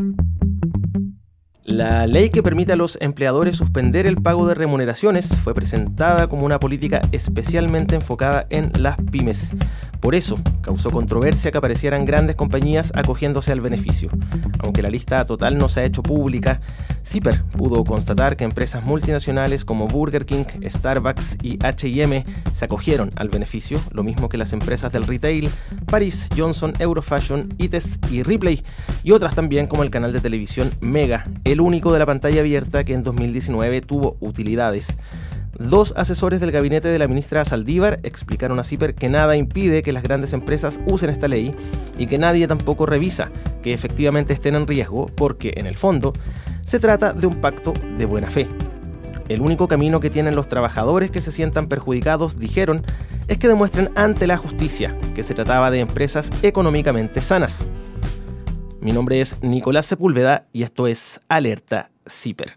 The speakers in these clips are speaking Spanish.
thank you La ley que permite a los empleadores suspender el pago de remuneraciones fue presentada como una política especialmente enfocada en las pymes. Por eso, causó controversia que aparecieran grandes compañías acogiéndose al beneficio. Aunque la lista total no se ha hecho pública, CIPER pudo constatar que empresas multinacionales como Burger King, Starbucks y HM se acogieron al beneficio, lo mismo que las empresas del retail, Paris, Johnson, Eurofashion, ITES y Ripley, y otras también como el canal de televisión Mega, el único de la pantalla abierta que en 2019 tuvo utilidades. Dos asesores del gabinete de la ministra Saldívar explicaron a CIPER que nada impide que las grandes empresas usen esta ley y que nadie tampoco revisa que efectivamente estén en riesgo porque, en el fondo, se trata de un pacto de buena fe. El único camino que tienen los trabajadores que se sientan perjudicados, dijeron, es que demuestren ante la justicia que se trataba de empresas económicamente sanas. Mi nombre es Nicolás Sepúlveda y esto es Alerta CIPER.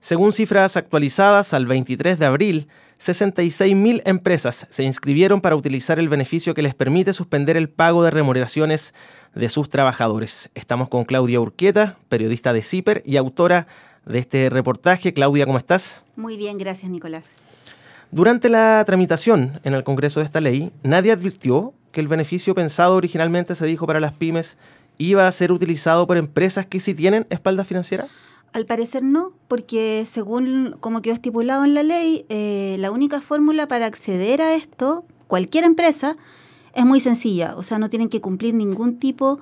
Según cifras actualizadas al 23 de abril, 66.000 empresas se inscribieron para utilizar el beneficio que les permite suspender el pago de remuneraciones de sus trabajadores. Estamos con Claudia Urquieta, periodista de CIPER y autora de este reportaje. Claudia, ¿cómo estás? Muy bien, gracias Nicolás. Durante la tramitación en el Congreso de esta ley, nadie advirtió que el beneficio pensado originalmente se dijo para las pymes iba a ser utilizado por empresas que sí tienen espalda financiera. Al parecer no, porque según como quedó estipulado en la ley, eh, la única fórmula para acceder a esto, cualquier empresa, es muy sencilla. O sea, no tienen que cumplir ningún tipo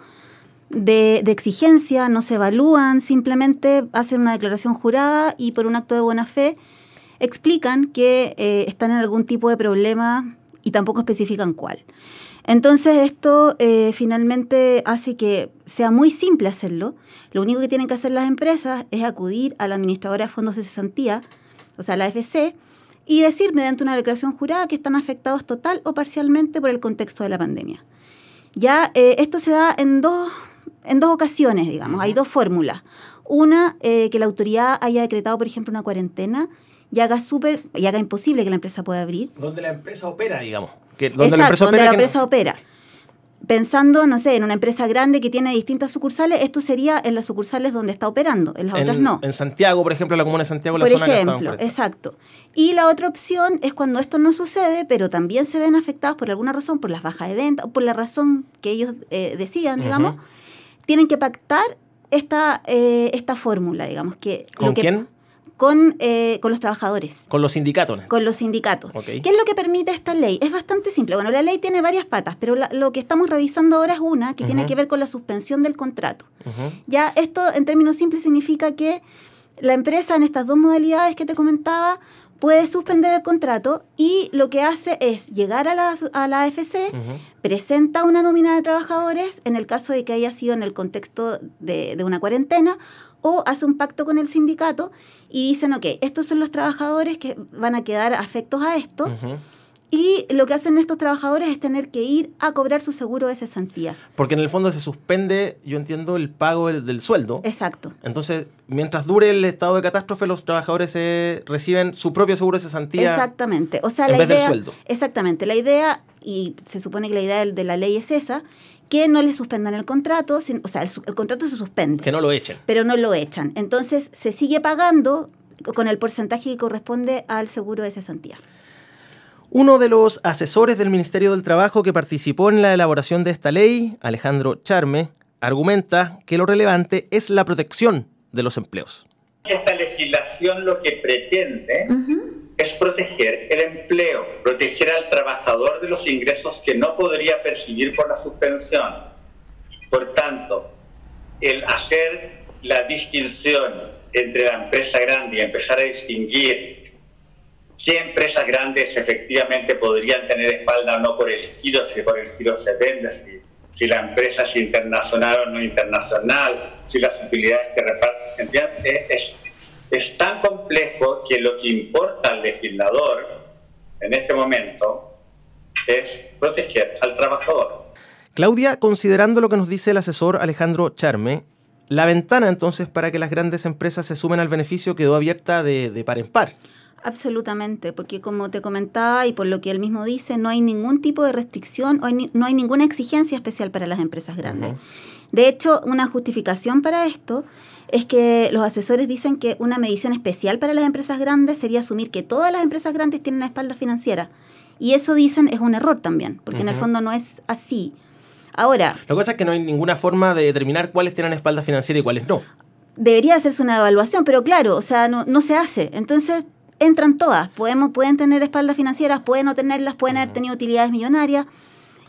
de, exigencia, no se evalúan, simplemente hacen una declaración jurada y por un acto de buena fe explican que eh, están en algún tipo de problema y tampoco especifican cuál. Entonces esto eh, finalmente hace que sea muy simple hacerlo. Lo único que tienen que hacer las empresas es acudir a la administradora de fondos de cesantía, o sea, la AFC, y decir mediante una declaración jurada que están afectados total o parcialmente por el contexto de la pandemia. Ya eh, esto se da en dos, en dos ocasiones, digamos, hay dos fórmulas. Una, eh, que la autoridad haya decretado, por ejemplo, una cuarentena y haga, super, y haga imposible que la empresa pueda abrir. Donde la empresa opera, digamos donde la empresa opera. Donde la empresa opera. Pensando, no sé, en una empresa grande que tiene distintas sucursales, esto sería en las sucursales donde está operando, en las otras no. En Santiago, por ejemplo, la comuna de Santiago, la por ejemplo, exacto. Y la otra opción es cuando esto no sucede, pero también se ven afectados por alguna razón, por las bajas de venta, o por la razón que ellos eh, decían, digamos, tienen que pactar esta, eh, esta fórmula, digamos. que ¿Con quién? Con, eh, con los trabajadores. Con los sindicatos. Con los sindicatos. ¿Qué es lo que permite esta ley? Es bastante simple. Bueno, la ley tiene varias patas, pero lo que estamos revisando ahora es una que tiene que ver con la suspensión del contrato. Ya esto en términos simples significa que la empresa en estas dos modalidades que te comentaba puede suspender el contrato y lo que hace es llegar a la, a la AFC, presenta una nómina de trabajadores, en el caso de que haya sido en el contexto de, de, una cuarentena, o hace un pacto con el sindicato y dicen, ok, estos son los trabajadores que van a quedar afectos a esto. Y lo que hacen estos trabajadores es tener que ir a cobrar su seguro de cesantía. Porque en el fondo se suspende, yo entiendo, el pago del, sueldo. Exacto. Entonces, mientras dure el estado de catástrofe, los trabajadores eh, reciben su propio seguro de cesantía. Exactamente. O sea, en vez del sueldo. Exactamente. La idea, y se supone que la idea de la ley es esa, que no le suspendan el contrato, o sea, el, contrato se suspende. Que no lo echen. Pero no lo echan. Entonces, se sigue pagando con el porcentaje que corresponde al seguro de cesantía. Uno de los asesores del Ministerio del Trabajo que participó en la elaboración de esta ley, Alejandro Charme, argumenta que lo relevante es la protección de los empleos. Esta legislación lo que pretende es proteger el empleo, proteger al trabajador de los ingresos que no podría percibir por la suspensión. Por tanto, el hacer la distinción entre la empresa grande y empezar a distinguir qué empresas grandes efectivamente podrían tener espalda no por el giro, si por el giro se vende, si, si la empresa es internacional o no internacional, si las utilidades que reparten, es, es tan complejo que lo que importa al legislador en este momento es proteger al trabajador. Claudia, considerando lo que nos dice el asesor Alejandro Charme, la ventana entonces para que las grandes empresas se sumen al beneficio quedó abierta de, de par en par. Absolutamente, porque como te comentaba y por lo que él mismo dice, no hay ningún tipo de restricción, no hay ninguna exigencia especial para las empresas grandes. De hecho, una justificación para esto es que los asesores dicen que una medición especial para las empresas grandes sería asumir que todas las empresas grandes tienen una espalda financiera. Y eso dicen es un error también, porque en el fondo no es así. Ahora... Lo que pasa es que no hay ninguna forma de determinar cuáles tienen espalda financiera y cuáles no. Debería hacerse una evaluación, pero claro, o sea, no, no se hace. Entonces entran todas. Podemos, pueden tener espaldas financieras, pueden no tenerlas, pueden haber tenido utilidades millonarias.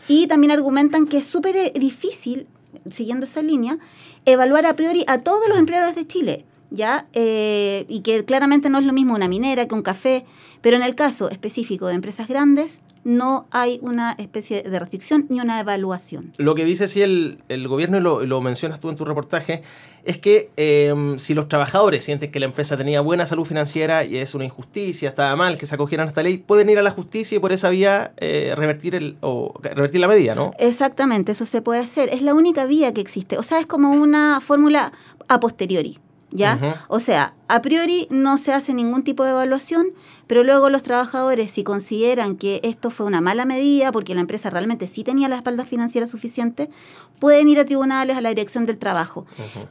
Y también argumentan que es súper difícil siguiendo esa línea, evaluar a priori a todos los empleadores de Chile, ¿ya? Eh, y que claramente no es lo mismo una minera que un café, pero en el caso específico de empresas grandes, no hay una especie de restricción ni una evaluación. Lo que dice si el, el gobierno, y lo, lo, mencionas tú en tu reportaje, es que em, si los trabajadores sienten que la empresa tenía buena salud financiera y es una injusticia, estaba mal que se acogieran a esta ley, pueden ir a la justicia y por esa vía eh, revertir, el, o, revertir la medida, ¿no? Exactamente, eso se puede hacer. Es la única vía que existe. O sea, es como una fórmula a posteriori. ¿Ya? O sea, a priori no se hace ningún tipo de evaluación, pero luego los trabajadores, si consideran que esto fue una mala medida, porque la empresa realmente sí tenía la espalda financiera suficiente, pueden ir a tribunales, a la dirección del trabajo.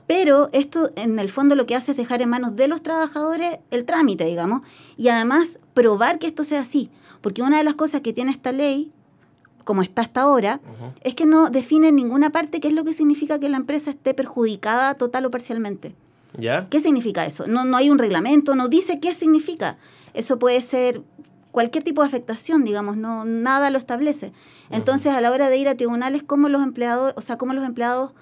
Pero esto, en el fondo, lo que hace es dejar en manos de los trabajadores el trámite, digamos, y además probar que esto sea así. Porque una de las cosas que tiene esta ley como está hasta ahora, es que no define en ninguna parte qué es lo que significa que la empresa esté perjudicada total o parcialmente. ¿Qué significa eso? No, no hay un reglamento, no dice qué significa. Eso puede ser cualquier tipo de afectación, digamos, no nada lo establece. Entonces, a la hora de ir a tribunales, ¿cómo los empleados, o sea, cómo los empleados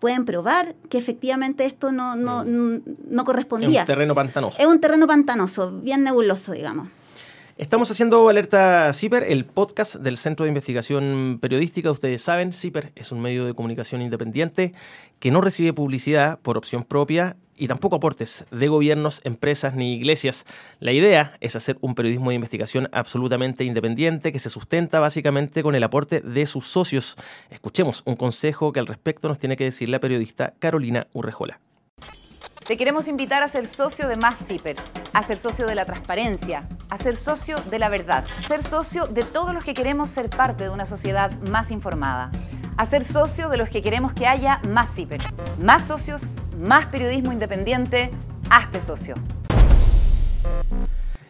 pueden probar que efectivamente esto no, no, no correspondía? Es un terreno pantanoso. Es un terreno pantanoso, bien nebuloso, digamos. Estamos haciendo Alerta CIPER, el podcast del Centro de Investigación Periodística. Ustedes saben, CIPER es un medio de comunicación independiente que no recibe publicidad por opción propia y tampoco aportes de gobiernos, empresas ni iglesias. La idea es hacer un periodismo de investigación absolutamente independiente que se sustenta básicamente con el aporte de sus socios. Escuchemos un consejo que al respecto nos tiene que decir la periodista Carolina Urrejola. Te queremos invitar a ser socio de Más Zipper, a ser socio de la transparencia, a ser socio de la verdad, ser socio de todos los que queremos ser parte de una sociedad más informada, a ser socio de los que queremos que haya más Zipper, más socios, más periodismo independiente. Hazte socio.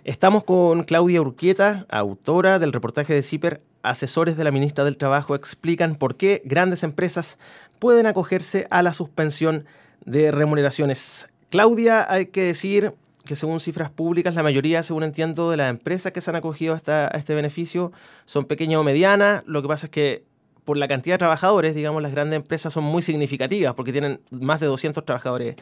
Estamos con Claudia Urquieta, autora del reportaje de CIPER. Asesores de la ministra del Trabajo explican por qué grandes empresas pueden acogerse a la suspensión de remuneraciones. Claudia, hay que decir que según cifras públicas, la mayoría, según entiendo, de las empresas que se han acogido a, este beneficio son pequeñas o medianas. Lo que pasa es que por la cantidad de trabajadores, digamos, las grandes empresas son muy significativas porque tienen más de 200 trabajadores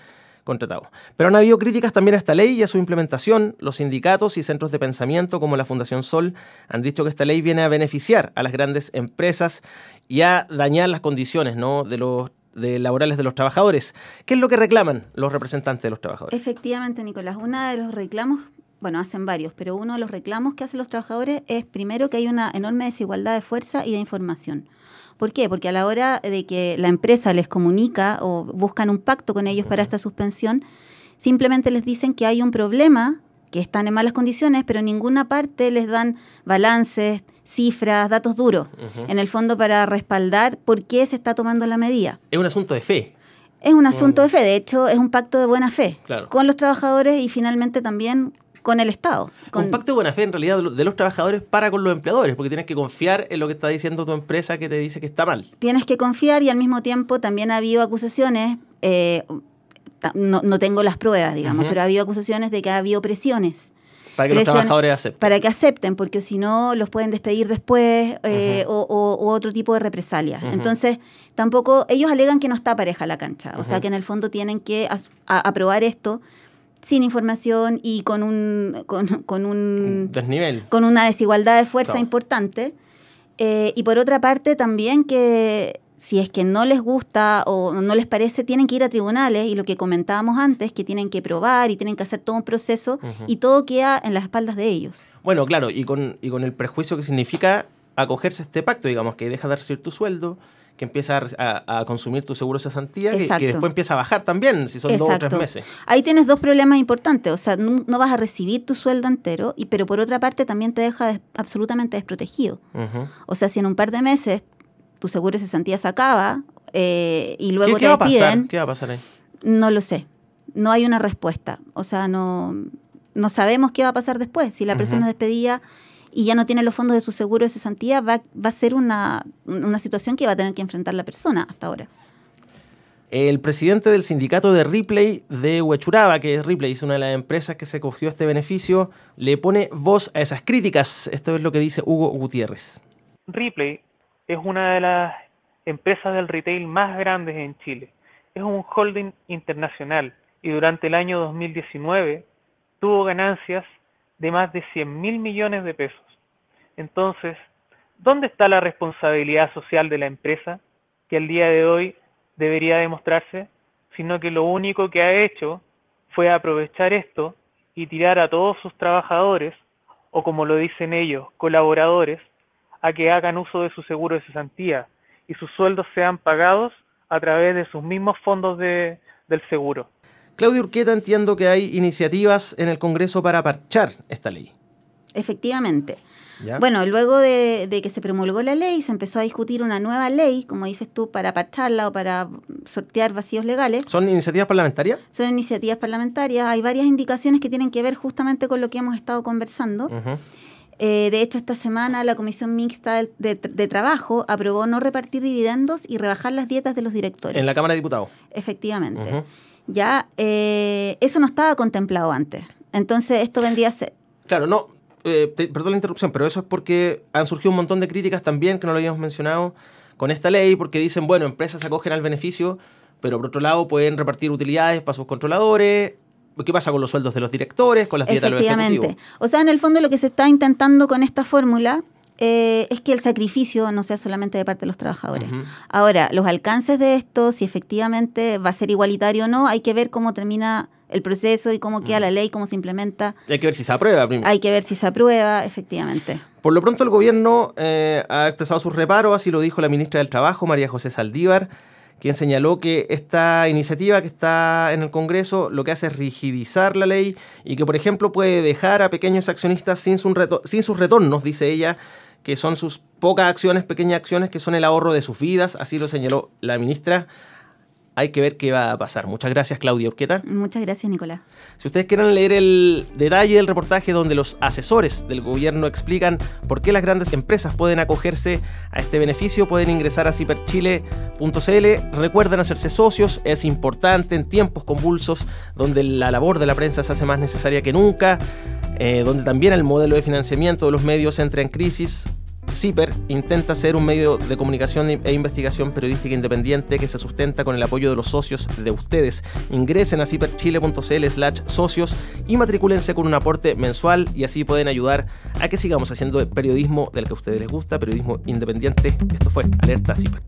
contratados. Pero han habido críticas también a esta ley y a su implementación. Los sindicatos y centros de pensamiento como la Fundación Sol han dicho que esta ley viene a beneficiar a las grandes empresas y a dañar las condiciones ¿no? de los de laborales de los trabajadores. ¿Qué es lo que reclaman los representantes de los trabajadores? Efectivamente, Nicolás, uno de los reclamos, bueno, hacen varios, pero uno de los reclamos que hacen los trabajadores es primero que hay una enorme desigualdad de fuerza y de información. ¿Por qué? Porque a la hora de que la empresa les comunica o buscan un pacto con ellos para esta suspensión, simplemente les dicen que hay un problema que están en malas condiciones, pero en ninguna parte les dan balances, cifras, datos duros, en el fondo para respaldar por qué se está tomando la medida. Es un asunto de fe. Es un asunto de fe, de hecho es un pacto de buena fe con los trabajadores y finalmente también con el Estado. Un pacto de buena fe en realidad de los trabajadores para con los empleadores, porque tienes que confiar en lo que está diciendo tu empresa que te dice que está mal. Tienes que confiar y al mismo tiempo también ha habido acusaciones. Eh, no, tengo las pruebas, digamos, pero ha habido acusaciones de que ha habido presiones. Para que los trabajadores acepten. Para que acepten, porque si no los pueden despedir después eh, o, otro tipo de represalias. Entonces, tampoco, ellos alegan que no está pareja la cancha, o sea que en el fondo tienen que aprobar esto sin información y con un, con, un desnivel. Con una desigualdad de fuerza importante. Eh, y por otra parte, también que si es que no les gusta o no les parece, tienen que ir a tribunales y lo que comentábamos antes, que tienen que probar y tienen que hacer todo un proceso y todo queda en las espaldas de ellos. Bueno, claro, y con, y con el prejuicio que significa acogerse a este pacto, digamos, que deja de recibir tu sueldo, que empieza a, consumir tu seguro de cesantía, que, que, después empieza a bajar también, si son dos o tres meses. Ahí tienes dos problemas importantes, o sea, no, vas a recibir tu sueldo entero, y, pero por otra parte también te deja absolutamente desprotegido. O sea, si en un par de meses tu seguro de cesantía se acaba eh, y luego te despiden... ¿Qué va a pasar ahí? No lo sé, no hay una respuesta, o sea, no, no sabemos qué va a pasar después, si la persona es despedida y ya no tiene los fondos de su seguro de cesantía, va, va a ser una, una situación que va a tener que enfrentar la persona hasta ahora. El presidente del sindicato de Ripley de Huechuraba, que es Ripley, es una de las empresas que se cogió este beneficio, le pone voz a esas críticas. Esto es lo que dice Hugo Gutiérrez. Ripley es una de las empresas del retail más grandes en Chile. Es un holding internacional y durante el año 2019 tuvo ganancias de más de 100 mil millones de pesos. Entonces, ¿dónde está la responsabilidad social de la empresa que al día de hoy debería demostrarse? Sino que lo único que ha hecho fue aprovechar esto y tirar a todos sus trabajadores, o como lo dicen ellos, colaboradores, a que hagan uso de su seguro de cesantía y sus sueldos sean pagados a través de sus mismos fondos de, del seguro. Claudio Urqueta, entiendo que hay iniciativas en el Congreso para parchar esta ley. Efectivamente. Bueno, luego de, que se promulgó la ley, se empezó a discutir una nueva ley, como dices tú, para parcharla o para sortear vacíos legales. ¿Son iniciativas parlamentarias? Son iniciativas parlamentarias. Hay varias indicaciones que tienen que ver justamente con lo que hemos estado conversando. Eh, de hecho, esta semana la Comisión Mixta de, Trabajo aprobó no repartir dividendos y rebajar las dietas de los directores. En la Cámara de Diputados. Efectivamente. Ya, eh, eso no estaba contemplado antes. Entonces, esto vendría a ser... Claro, no, eh, perdón la interrupción, pero eso es porque han surgido un montón de críticas también, que no lo habíamos mencionado, con esta ley, porque dicen, bueno, empresas acogen al beneficio, pero por otro lado pueden repartir utilidades para sus controladores. ¿Qué pasa con los sueldos de los directores, con las dietas de los ejecutivos? O sea, en el fondo lo que se está intentando con esta fórmula eh, es que el sacrificio no sea solamente de parte de los trabajadores. Ahora, los alcances de esto, si efectivamente va a ser igualitario o no, hay que ver cómo termina el proceso y cómo queda la ley, cómo se implementa. Hay que ver si se aprueba primero. Hay que ver si se aprueba, efectivamente. Por lo pronto el gobierno eh, ha expresado sus reparos, así lo dijo la ministra del Trabajo, María José Saldívar, quien señaló que esta iniciativa que está en el Congreso lo que hace es rigidizar la ley y que, por ejemplo, puede dejar a pequeños accionistas sin, sin sus retornos, dice ella, que son sus pocas acciones, pequeñas acciones, que son el ahorro de sus vidas, así lo señaló la ministra. Hay que ver qué va a pasar. Muchas gracias, Claudia Urqueta. Muchas gracias, Nicolás. Si ustedes quieren leer el detalle del reportaje donde los asesores del gobierno explican por qué las grandes empresas pueden acogerse a este beneficio, pueden ingresar a ciperchile.cl. Recuerden hacerse socios, es importante en tiempos convulsos donde la labor de la prensa se hace más necesaria que nunca. Eh, donde también el modelo de financiamiento de los medios entra en crisis. CIPER intenta ser un medio de comunicación e investigación periodística independiente que se sustenta con el apoyo de los socios de ustedes. Ingresen a ciperchile.cl slash socios y matricúlense con un aporte mensual y así pueden ayudar a que sigamos haciendo periodismo del que a ustedes les gusta, periodismo independiente. Esto fue Alerta CIPER.